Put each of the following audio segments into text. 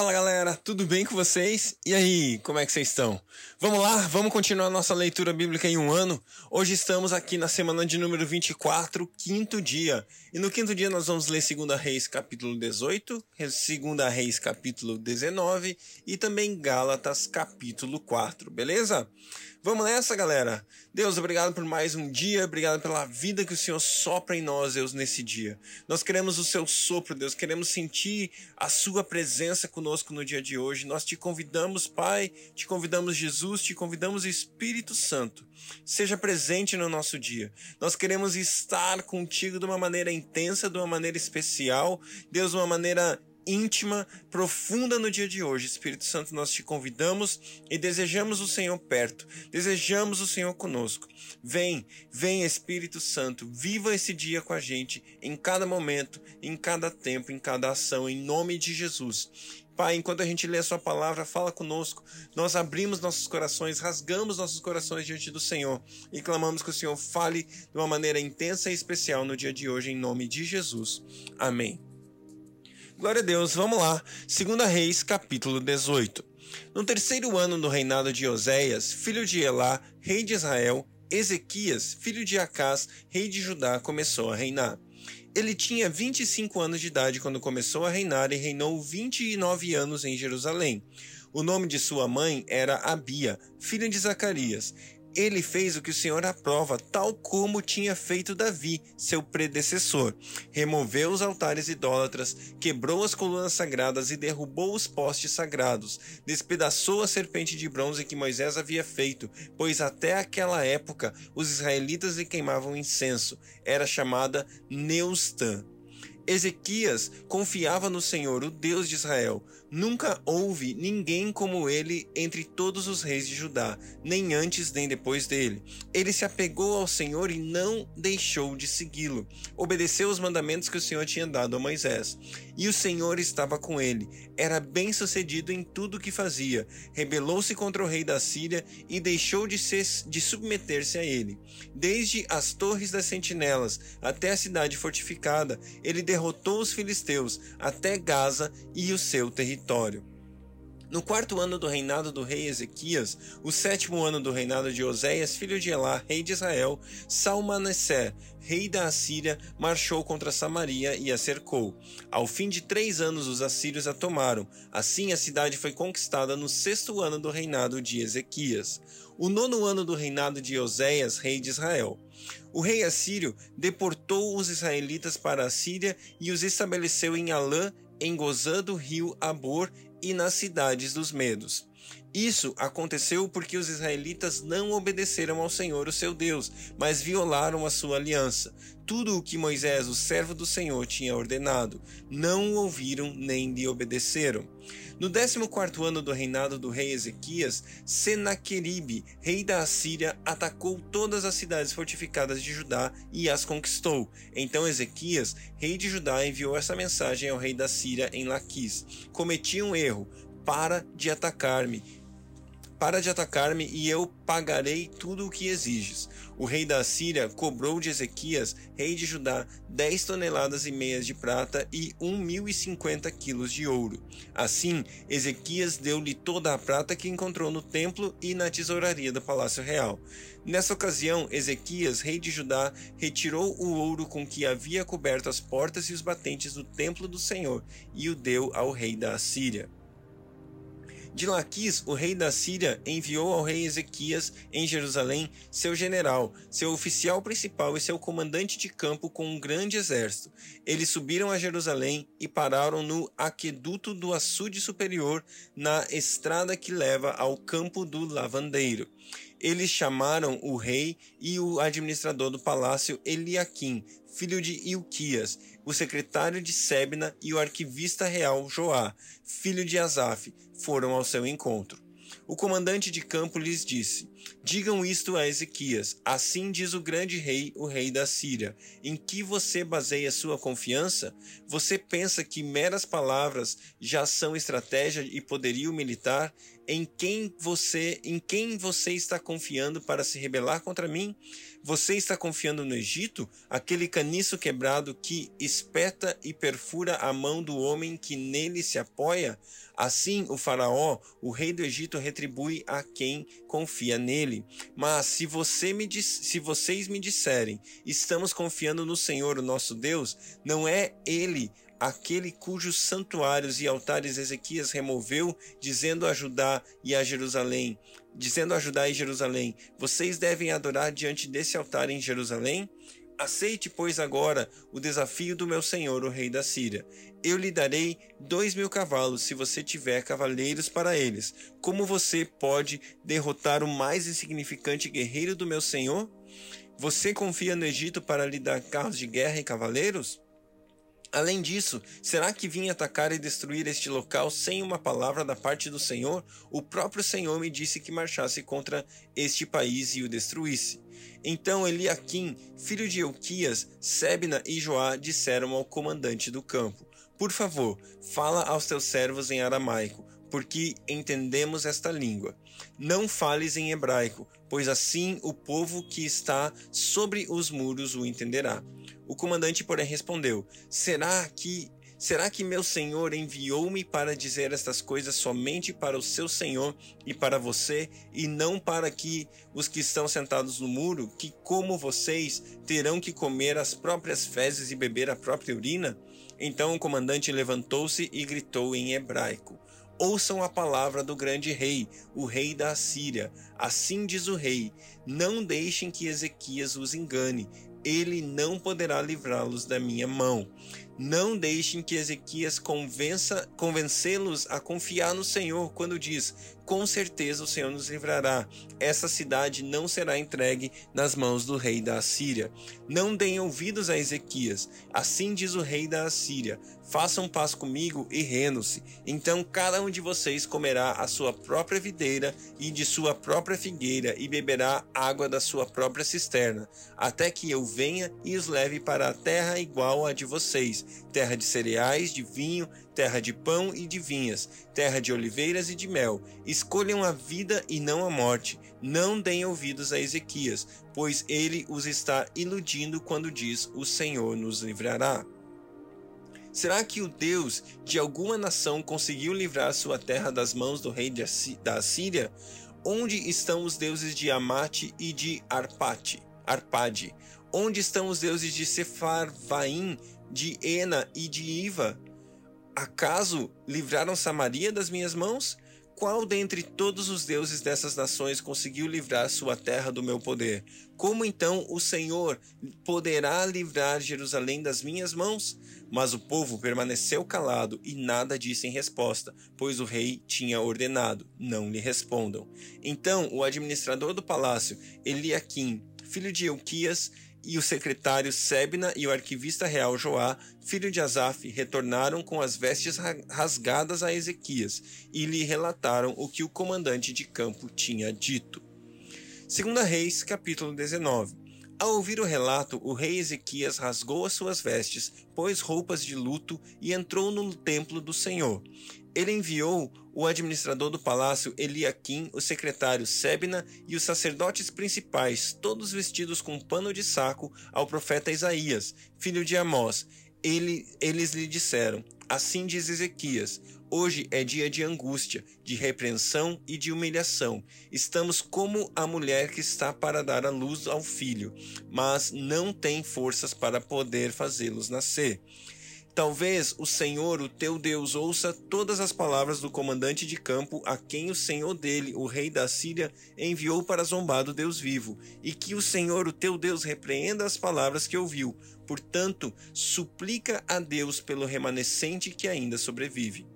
Fala galera, tudo bem com vocês? E aí, como é que vocês estão? Vamos lá, vamos continuar nossa leitura bíblica em um ano. Hoje estamos aqui na semana de número 24, quinto dia. E no quinto dia nós vamos ler 2 Reis capítulo 18, 2 Reis capítulo 19 e também Gálatas capítulo 4, beleza? Vamos nessa, galera. Deus, obrigado por mais um dia, obrigado pela vida que o Senhor sopra em nós, Deus, nesse dia. Nós queremos o seu sopro, Deus, queremos sentir a sua presença conosco no dia de hoje. Nós te convidamos, Pai, te convidamos, Jesus, te convidamos, Espírito Santo. Seja presente no nosso dia. Nós queremos estar contigo de uma maneira intensa, de uma maneira especial, Deus, de uma maneira íntima, profunda no dia de hoje. Espírito Santo, nós te convidamos e desejamos o Senhor perto, desejamos o Senhor conosco. Vem, vem Espírito Santo, viva esse dia com a gente, em cada momento, em cada tempo, em cada ação, em nome de Jesus. Pai, enquanto a gente lê a Sua palavra, fala conosco. Nós abrimos nossos corações, rasgamos nossos corações diante do Senhor e clamamos que o Senhor fale de uma maneira intensa e especial no dia de hoje, em nome de Jesus. Amém. Glória a Deus, vamos lá. 2 Reis, capítulo 18. No terceiro ano do reinado de Oséias, filho de Elá, rei de Israel, Ezequias, filho de Acás, rei de Judá, começou a reinar. Ele tinha 25 anos de idade quando começou a reinar e reinou 29 anos em Jerusalém. O nome de sua mãe era Abia, filha de Zacarias. Ele fez o que o Senhor aprova, tal como tinha feito Davi, seu predecessor. Removeu os altares idólatras, quebrou as colunas sagradas e derrubou os postes sagrados. Despedaçou a serpente de bronze que Moisés havia feito, pois até aquela época os israelitas lhe queimavam incenso. Era chamada Neustã. Ezequias confiava no Senhor, o Deus de Israel. Nunca houve ninguém como ele entre todos os reis de Judá, nem antes nem depois dele. Ele se apegou ao Senhor e não deixou de segui-lo. Obedeceu os mandamentos que o Senhor tinha dado a Moisés. E o Senhor estava com ele. Era bem-sucedido em tudo o que fazia. Rebelou-se contra o rei da Síria e deixou de, de submeter-se a ele. Desde as torres das sentinelas até a cidade fortificada, ele derrotou os filisteus até Gaza e o seu território. No quarto ano do reinado do rei Ezequias, o sétimo ano do reinado de Oséias, filho de Elá, rei de Israel, Salmaneser, rei da Assíria, marchou contra Samaria e a cercou. Ao fim de três anos, os assírios a tomaram. Assim, a cidade foi conquistada no sexto ano do reinado de Ezequias, o nono ano do reinado de Oséias, rei de Israel. O rei assírio deportou os israelitas para a Síria e os estabeleceu em Alã, em Gozã do rio Abor e nas cidades dos Medos. Isso aconteceu porque os israelitas não obedeceram ao Senhor, o seu Deus, mas violaram a sua aliança. Tudo o que Moisés, o servo do Senhor, tinha ordenado, não o ouviram nem lhe obedeceram. No 14 ano do reinado do rei Ezequias, Senaqueribe, rei da Assíria, atacou todas as cidades fortificadas de Judá e as conquistou. Então Ezequias, rei de Judá, enviou essa mensagem ao rei da Síria em Laquis: Cometi um erro, para de atacar-me para de atacar-me e eu pagarei tudo o que exiges. O rei da Síria cobrou de Ezequias, rei de Judá, dez toneladas e meias de prata e um mil e cinquenta quilos de ouro. Assim, Ezequias deu-lhe toda a prata que encontrou no templo e na tesouraria do palácio real. Nessa ocasião, Ezequias, rei de Judá, retirou o ouro com que havia coberto as portas e os batentes do templo do Senhor e o deu ao rei da Assíria. De Laquis, o rei da Síria enviou ao rei Ezequias em Jerusalém seu general, seu oficial principal e seu comandante de campo com um grande exército. Eles subiram a Jerusalém e pararam no aqueduto do açude superior, na estrada que leva ao campo do lavandeiro. Eles chamaram o rei e o administrador do palácio Eliaquim, filho de Ilquias, o secretário de Sebna e o arquivista real Joá, filho de Asaf, foram ao seu encontro. O comandante de campo lhes disse: Digam isto a Ezequias: Assim diz o grande rei, o rei da Síria. Em que você baseia sua confiança? Você pensa que meras palavras já são estratégia e poderio militar? Em quem você, em quem você está confiando para se rebelar contra mim? Você está confiando no Egito, aquele caniço quebrado que espeta e perfura a mão do homem que nele se apoia? Assim, o Faraó, o rei do Egito, retribui a quem confia nele. Mas se, você me se vocês me disserem, estamos confiando no Senhor, o nosso Deus, não é ele aquele cujos santuários e altares Ezequias removeu, dizendo a Judá e a Jerusalém, dizendo a Judá e Jerusalém: Vocês devem adorar diante desse altar em Jerusalém? Aceite, pois, agora o desafio do meu senhor, o rei da Síria. Eu lhe darei dois mil cavalos, se você tiver cavaleiros para eles. Como você pode derrotar o mais insignificante guerreiro do meu senhor? Você confia no Egito para lhe dar carros de guerra e cavaleiros? Além disso, será que vim atacar e destruir este local sem uma palavra da parte do Senhor? O próprio Senhor me disse que marchasse contra este país e o destruísse. Então Eliaquim, filho de Euquias, Sebna e Joá disseram ao comandante do campo: Por favor, fala aos teus servos em aramaico, porque entendemos esta língua. Não fales em hebraico, pois assim o povo que está sobre os muros o entenderá. O comandante, porém, respondeu: Será que Será que meu senhor enviou-me para dizer estas coisas somente para o seu senhor e para você, e não para que os que estão sentados no muro, que como vocês, terão que comer as próprias fezes e beber a própria urina? Então o comandante levantou-se e gritou em hebraico: Ouçam a palavra do grande rei, o rei da Assíria. Assim diz o rei: Não deixem que Ezequias os engane ele não poderá livrá-los da minha mão. Não deixem que Ezequias convença convencê-los a confiar no Senhor quando diz: com certeza o Senhor nos livrará. Essa cidade não será entregue nas mãos do rei da Assíria. Não deem ouvidos a Ezequias. Assim diz o rei da Assíria: Façam paz comigo e rendo-se. Então cada um de vocês comerá a sua própria videira e de sua própria figueira e beberá água da sua própria cisterna, até que eu venha e os leve para a terra igual à de vocês, terra de cereais, de vinho, terra de pão e de vinhas, terra de oliveiras e de mel. Escolham a vida e não a morte. Não deem ouvidos a Ezequias, pois ele os está iludindo quando diz: O Senhor nos livrará. Será que o Deus de alguma nação conseguiu livrar sua terra das mãos do rei da Assíria? Onde estão os deuses de Amate e de Arpate, Arpade? Onde estão os deuses de Sefarvaim, de Ena e de Iva? Acaso livraram Samaria das minhas mãos? Qual dentre todos os deuses dessas nações conseguiu livrar sua terra do meu poder? Como então o Senhor poderá livrar Jerusalém das minhas mãos? Mas o povo permaneceu calado e nada disse em resposta, pois o rei tinha ordenado: não lhe respondam. Então o administrador do palácio, Eliaquim, filho de Euquias, e o secretário Sebna e o arquivista real Joá, filho de Asaf, retornaram com as vestes rasgadas a Ezequias e lhe relataram o que o comandante de campo tinha dito. Segunda Reis, capítulo 19. Ao ouvir o relato, o rei Ezequias rasgou as suas vestes, pôs roupas de luto e entrou no templo do Senhor. Ele enviou o administrador do palácio Eliaquim, o secretário Sebna e os sacerdotes principais, todos vestidos com pano de saco, ao profeta Isaías, filho de Amós. Ele, eles lhe disseram: Assim diz Ezequias: Hoje é dia de angústia, de repreensão e de humilhação. Estamos como a mulher que está para dar à luz ao filho, mas não tem forças para poder fazê-los nascer. Talvez o Senhor, o teu Deus, ouça todas as palavras do comandante de campo a quem o Senhor dele, o rei da Síria, enviou para zombar do Deus vivo, e que o Senhor, o teu Deus, repreenda as palavras que ouviu. Portanto, suplica a Deus pelo remanescente que ainda sobrevive.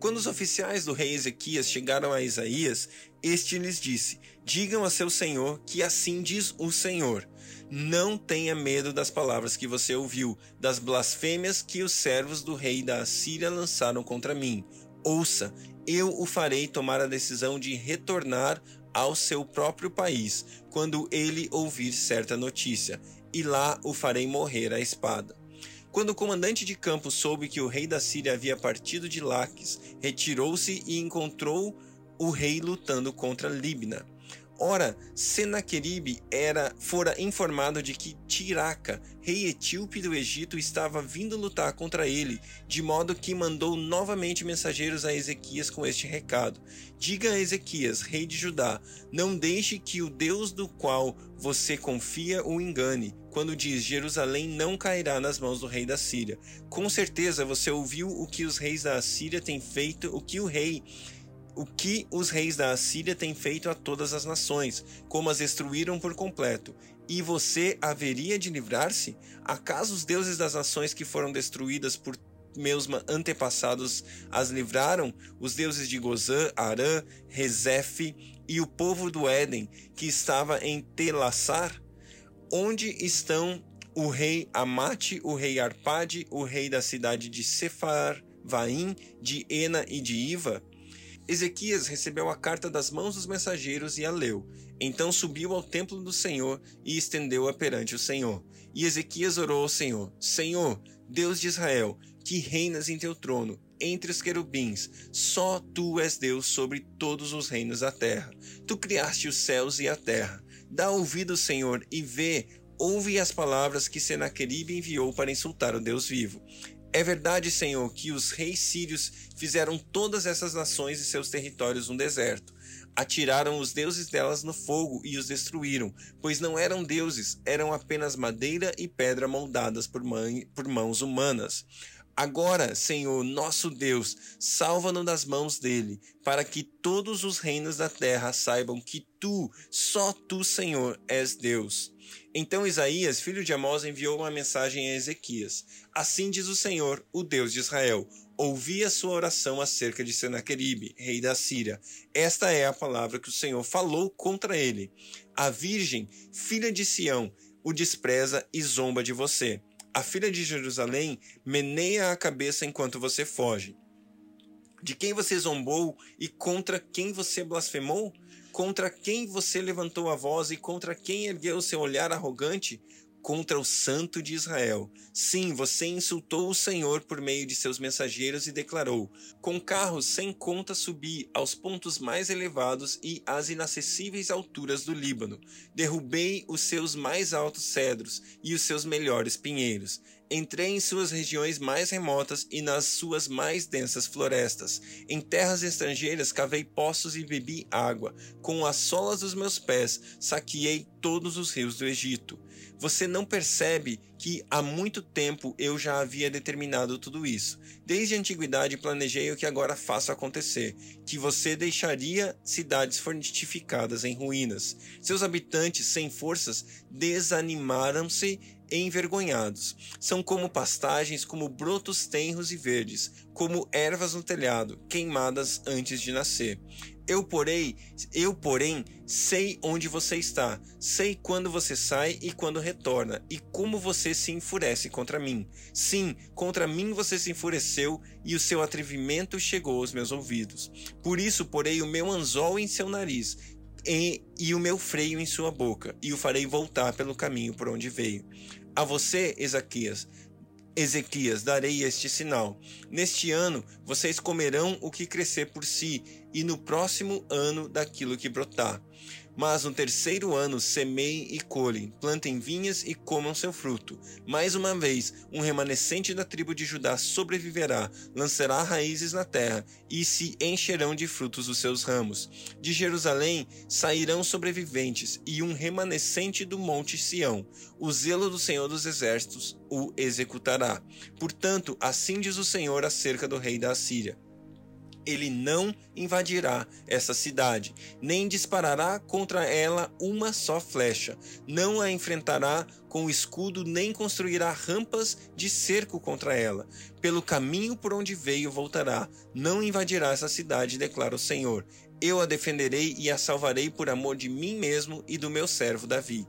Quando os oficiais do rei Ezequias chegaram a Isaías, este lhes disse: Digam a seu senhor que assim diz o Senhor. Não tenha medo das palavras que você ouviu, das blasfêmias que os servos do rei da Assíria lançaram contra mim. Ouça, eu o farei tomar a decisão de retornar ao seu próprio país quando ele ouvir certa notícia, e lá o farei morrer à espada. Quando o comandante de campo soube que o rei da Síria havia partido de Laques, retirou-se e encontrou o rei lutando contra Libna. Ora, Senaqueribe era fora informado de que Tiraca, rei etíope do Egito, estava vindo lutar contra ele, de modo que mandou novamente mensageiros a Ezequias com este recado: Diga a Ezequias, rei de Judá, não deixe que o Deus do qual você confia o engane, quando diz Jerusalém não cairá nas mãos do rei da Síria. Com certeza você ouviu o que os reis da Assíria têm feito, o que o rei o que os reis da Assíria têm feito a todas as nações, como as destruíram por completo. E você haveria de livrar-se? Acaso os deuses das nações que foram destruídas por meus antepassados as livraram? Os deuses de Gozã, Arã, Rezefe e o povo do Éden, que estava em Telassar? Onde estão o rei Amate, o rei Arpade, o rei da cidade de Sefar, Vaim, de Ena e de Iva? Ezequias recebeu a carta das mãos dos mensageiros e a leu. Então subiu ao templo do Senhor e estendeu-a perante o Senhor. E Ezequias orou ao Senhor: Senhor, Deus de Israel, que reinas em teu trono, entre os querubins, só tu és Deus sobre todos os reinos da terra. Tu criaste os céus e a terra. Dá ouvido, Senhor, e vê, ouve as palavras que Senaqueribe enviou para insultar o Deus vivo. É verdade, Senhor, que os reis sírios fizeram todas essas nações e seus territórios um deserto. Atiraram os deuses delas no fogo e os destruíram, pois não eram deuses, eram apenas madeira e pedra moldadas por, por mãos humanas. Agora, Senhor, nosso Deus, salva-nos das mãos dele, para que todos os reinos da terra saibam que tu, só tu, Senhor, és Deus. Então Isaías, filho de Amós, enviou uma mensagem a Ezequias. Assim diz o Senhor, o Deus de Israel: Ouvi a sua oração acerca de Senaqueribe, rei da Síria. Esta é a palavra que o Senhor falou contra ele. A virgem, filha de Sião, o despreza e zomba de você. A filha de Jerusalém meneia a cabeça enquanto você foge. De quem você zombou e contra quem você blasfemou? Contra quem você levantou a voz e contra quem ergueu seu olhar arrogante? contra o Santo de Israel. Sim, você insultou o Senhor por meio de seus mensageiros e declarou: Com carros sem conta subi aos pontos mais elevados e às inacessíveis alturas do Líbano. Derrubei os seus mais altos cedros e os seus melhores pinheiros. Entrei em suas regiões mais remotas e nas suas mais densas florestas. Em terras estrangeiras cavei poços e bebi água. Com as solas dos meus pés saqueei todos os rios do Egito. Você não percebe que há muito tempo eu já havia determinado tudo isso. Desde a antiguidade planejei o que agora faço acontecer: que você deixaria cidades fortificadas em ruínas. Seus habitantes, sem forças, desanimaram-se envergonhados. São como pastagens, como brotos tenros e verdes, como ervas no telhado, queimadas antes de nascer. Eu, porém, eu, porém, sei onde você está, sei quando você sai e quando retorna, e como você se enfurece contra mim. Sim, contra mim você se enfureceu e o seu atrevimento chegou aos meus ouvidos. Por isso, porei o meu anzol em seu nariz e, e o meu freio em sua boca, e o farei voltar pelo caminho por onde veio. A você, Ezequias, Ezequias, darei este sinal. Neste ano vocês comerão o que crescer por si, e no próximo ano daquilo que brotar. Mas no terceiro ano semeiem e colhem, plantem vinhas e comam seu fruto. Mais uma vez, um remanescente da tribo de Judá sobreviverá, lançará raízes na terra e se encherão de frutos os seus ramos. De Jerusalém sairão sobreviventes e um remanescente do monte Sião. O zelo do Senhor dos Exércitos o executará. Portanto, assim diz o Senhor acerca do rei da Assíria ele não invadirá essa cidade, nem disparará contra ela uma só flecha, não a enfrentará com escudo, nem construirá rampas de cerco contra ela. Pelo caminho por onde veio voltará, não invadirá essa cidade, declara o Senhor. Eu a defenderei e a salvarei por amor de mim mesmo e do meu servo Davi.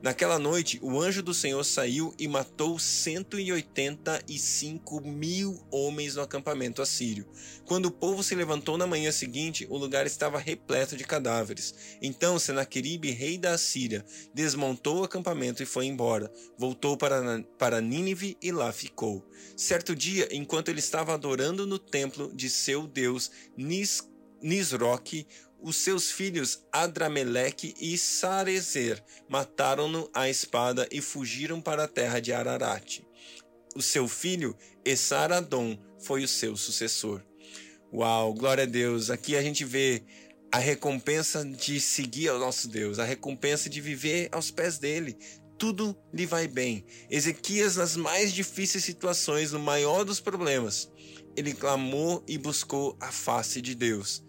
Naquela noite, o anjo do Senhor saiu e matou 185 mil homens no acampamento assírio. Quando o povo se levantou na manhã seguinte, o lugar estava repleto de cadáveres. Então Senaqueribe, rei da Assíria, desmontou o acampamento e foi embora. Voltou para, para Nínive e lá ficou. Certo dia, enquanto ele estava adorando no templo de seu deus Nis, Nisroque, os seus filhos Adrameleque e Sarezer mataram-no à espada e fugiram para a terra de Ararat. O seu filho Esaradom foi o seu sucessor. Uau, glória a Deus! Aqui a gente vê a recompensa de seguir ao nosso Deus, a recompensa de viver aos pés dele. Tudo lhe vai bem. Ezequias, nas mais difíceis situações, no maior dos problemas, ele clamou e buscou a face de Deus.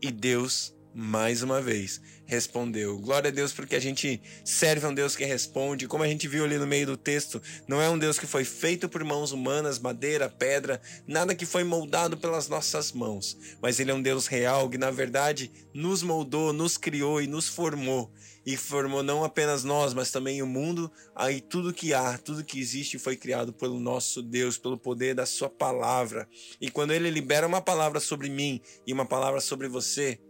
E Deus mais uma vez respondeu. Glória a Deus porque a gente serve a um Deus que responde. Como a gente viu ali no meio do texto, não é um Deus que foi feito por mãos humanas, madeira, pedra, nada que foi moldado pelas nossas mãos, mas ele é um Deus real que na verdade nos moldou, nos criou e nos formou. E formou não apenas nós, mas também o mundo, aí tudo que há, tudo que existe foi criado pelo nosso Deus, pelo poder da sua palavra. E quando ele libera uma palavra sobre mim e uma palavra sobre você,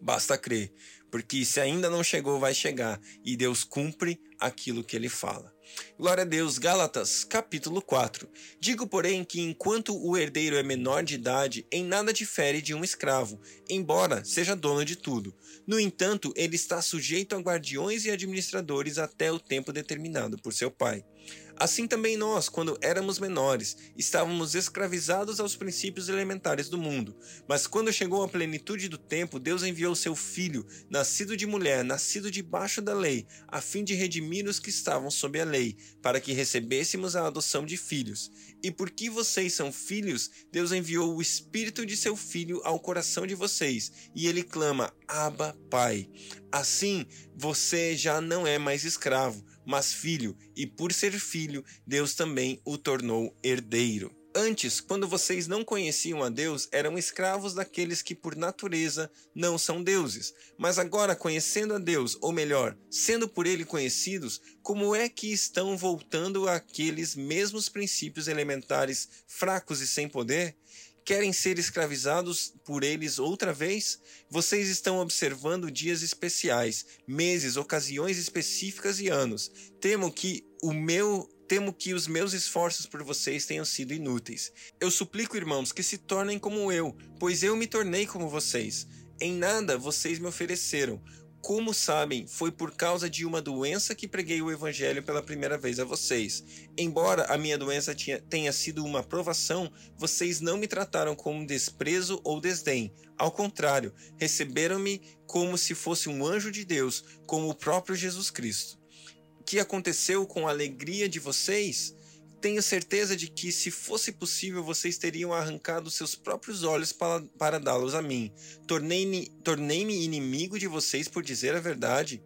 Basta crer, porque se ainda não chegou, vai chegar, e Deus cumpre aquilo que ele fala. Glória a Deus, Gálatas, capítulo 4. Digo, porém, que enquanto o herdeiro é menor de idade, em nada difere de um escravo, embora seja dono de tudo. No entanto, ele está sujeito a guardiões e administradores até o tempo determinado por seu pai. Assim também nós, quando éramos menores, estávamos escravizados aos princípios elementares do mundo. Mas quando chegou a plenitude do tempo, Deus enviou seu Filho, nascido de mulher, nascido debaixo da lei, a fim de redimir os que estavam sob a lei, para que recebêssemos a adoção de filhos. E porque vocês são filhos, Deus enviou o Espírito de seu Filho ao coração de vocês, e ele clama: Abba, Pai. Assim, você já não é mais escravo mas filho, e por ser filho, Deus também o tornou herdeiro. Antes, quando vocês não conheciam a Deus, eram escravos daqueles que por natureza não são deuses. Mas agora, conhecendo a Deus, ou melhor, sendo por ele conhecidos, como é que estão voltando àqueles mesmos princípios elementares fracos e sem poder? Querem ser escravizados por eles outra vez? Vocês estão observando dias especiais, meses, ocasiões específicas e anos. Temo que o meu temo que os meus esforços por vocês tenham sido inúteis. Eu suplico, irmãos, que se tornem como eu, pois eu me tornei como vocês. Em nada vocês me ofereceram, como sabem, foi por causa de uma doença que preguei o evangelho pela primeira vez a vocês. Embora a minha doença tinha, tenha sido uma provação, vocês não me trataram com desprezo ou desdém. Ao contrário, receberam-me como se fosse um anjo de Deus, como o próprio Jesus Cristo. O que aconteceu com a alegria de vocês? Tenho certeza de que, se fosse possível, vocês teriam arrancado seus próprios olhos para, para dá-los a mim. Tornei-me tornei inimigo de vocês por dizer a verdade.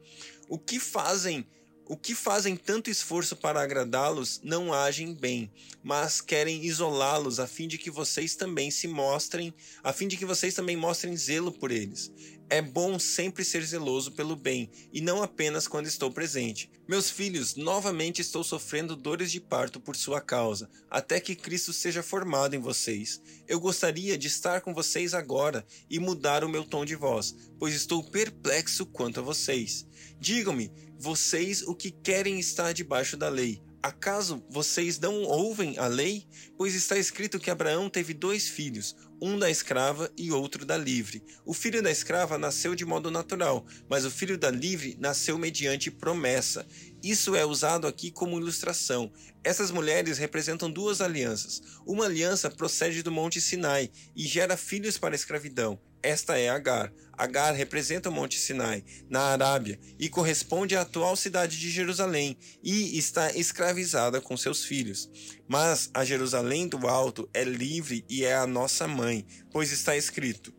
O que fazem o que fazem tanto esforço para agradá-los não agem bem, mas querem isolá-los a fim de que vocês também se mostrem, a fim de que vocês também mostrem zelo por eles. É bom sempre ser zeloso pelo bem, e não apenas quando estou presente. Meus filhos, novamente estou sofrendo dores de parto por sua causa, até que Cristo seja formado em vocês. Eu gostaria de estar com vocês agora e mudar o meu tom de voz, pois estou perplexo quanto a vocês. Digam-me, vocês o que querem estar debaixo da lei. Acaso vocês não ouvem a lei? Pois está escrito que Abraão teve dois filhos, um da escrava e outro da livre. O filho da escrava nasceu de modo natural, mas o filho da livre nasceu mediante promessa. Isso é usado aqui como ilustração. Essas mulheres representam duas alianças. Uma aliança procede do Monte Sinai e gera filhos para a escravidão. Esta é Agar. Agar representa o Monte Sinai, na Arábia, e corresponde à atual cidade de Jerusalém, e está escravizada com seus filhos. Mas a Jerusalém do Alto é livre e é a nossa mãe, pois está escrito: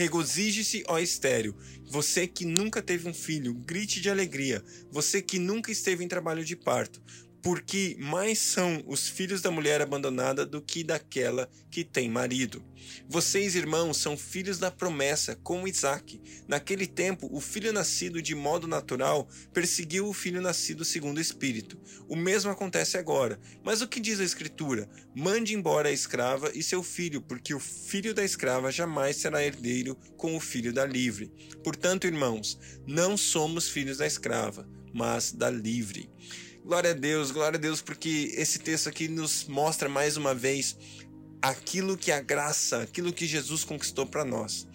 Regozije-se, ó estéreo, você que nunca teve um filho, grite de alegria, você que nunca esteve em trabalho de parto, porque mais são os filhos da mulher abandonada do que daquela que tem marido. Vocês, irmãos, são filhos da promessa, como Isaac. Naquele tempo, o filho nascido de modo natural perseguiu o filho nascido segundo o Espírito. O mesmo acontece agora. Mas o que diz a Escritura? Mande embora a escrava e seu filho, porque o filho da escrava jamais será herdeiro com o filho da livre. Portanto, irmãos, não somos filhos da escrava, mas da livre. Glória a Deus, glória a Deus, porque esse texto aqui nos mostra mais uma vez aquilo que a graça, aquilo que Jesus conquistou para nós.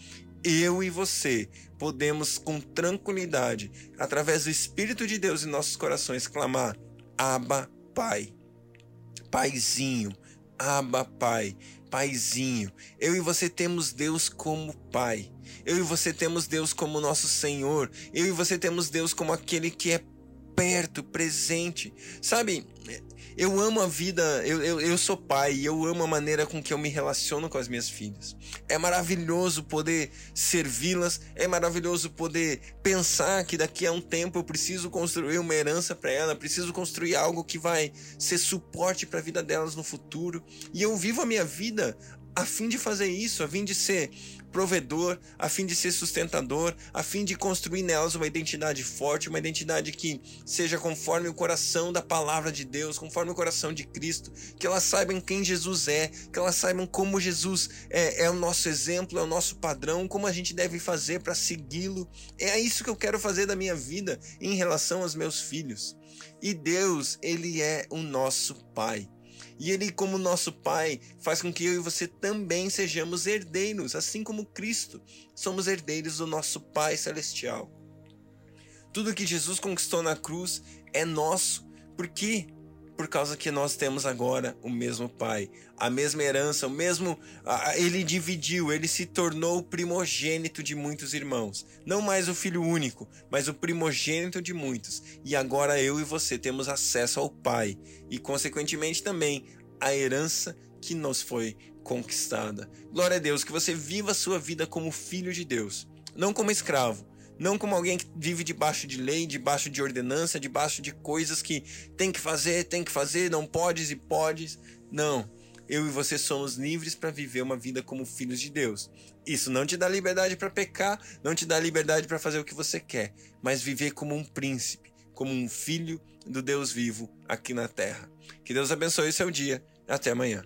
eu e você podemos com tranquilidade, através do Espírito de Deus em nossos corações, clamar: Abba, Pai. Paizinho, Abba, Pai. Paizinho. Eu e você temos Deus como Pai. Eu e você temos Deus como nosso Senhor. Eu e você temos Deus como aquele que é perto, presente. Sabe, eu amo a vida, eu, eu, eu sou pai e eu amo a maneira com que eu me relaciono com as minhas filhas. É maravilhoso poder servi-las, é maravilhoso poder pensar que daqui a um tempo eu preciso construir uma herança para ela, preciso construir algo que vai ser suporte para a vida delas no futuro. E eu vivo a minha vida a fim de fazer isso, a fim de ser provedor, a fim de ser sustentador, a fim de construir nelas uma identidade forte, uma identidade que seja conforme o coração da palavra de Deus, conforme o coração de Cristo, que elas saibam quem Jesus é, que elas saibam como Jesus é, é o nosso exemplo, é o nosso padrão, como a gente deve fazer para segui-lo. É isso que eu quero fazer da minha vida em relação aos meus filhos. E Deus, ele é o nosso Pai. E ele, como nosso Pai, faz com que eu e você também sejamos herdeiros, assim como Cristo. Somos herdeiros do nosso Pai Celestial. Tudo que Jesus conquistou na cruz é nosso. Por quê? Por causa que nós temos agora o mesmo Pai, a mesma herança, o mesmo. Ele dividiu, ele se tornou o primogênito de muitos irmãos. Não mais o filho único, mas o primogênito de muitos. E agora eu e você temos acesso ao Pai e, consequentemente, também a herança que nos foi conquistada. Glória a Deus, que você viva a sua vida como filho de Deus, não como escravo não como alguém que vive debaixo de lei, debaixo de ordenança, debaixo de coisas que tem que fazer, tem que fazer, não podes e podes. Não. Eu e você somos livres para viver uma vida como filhos de Deus. Isso não te dá liberdade para pecar, não te dá liberdade para fazer o que você quer, mas viver como um príncipe, como um filho do Deus vivo aqui na terra. Que Deus abençoe seu dia. Até amanhã.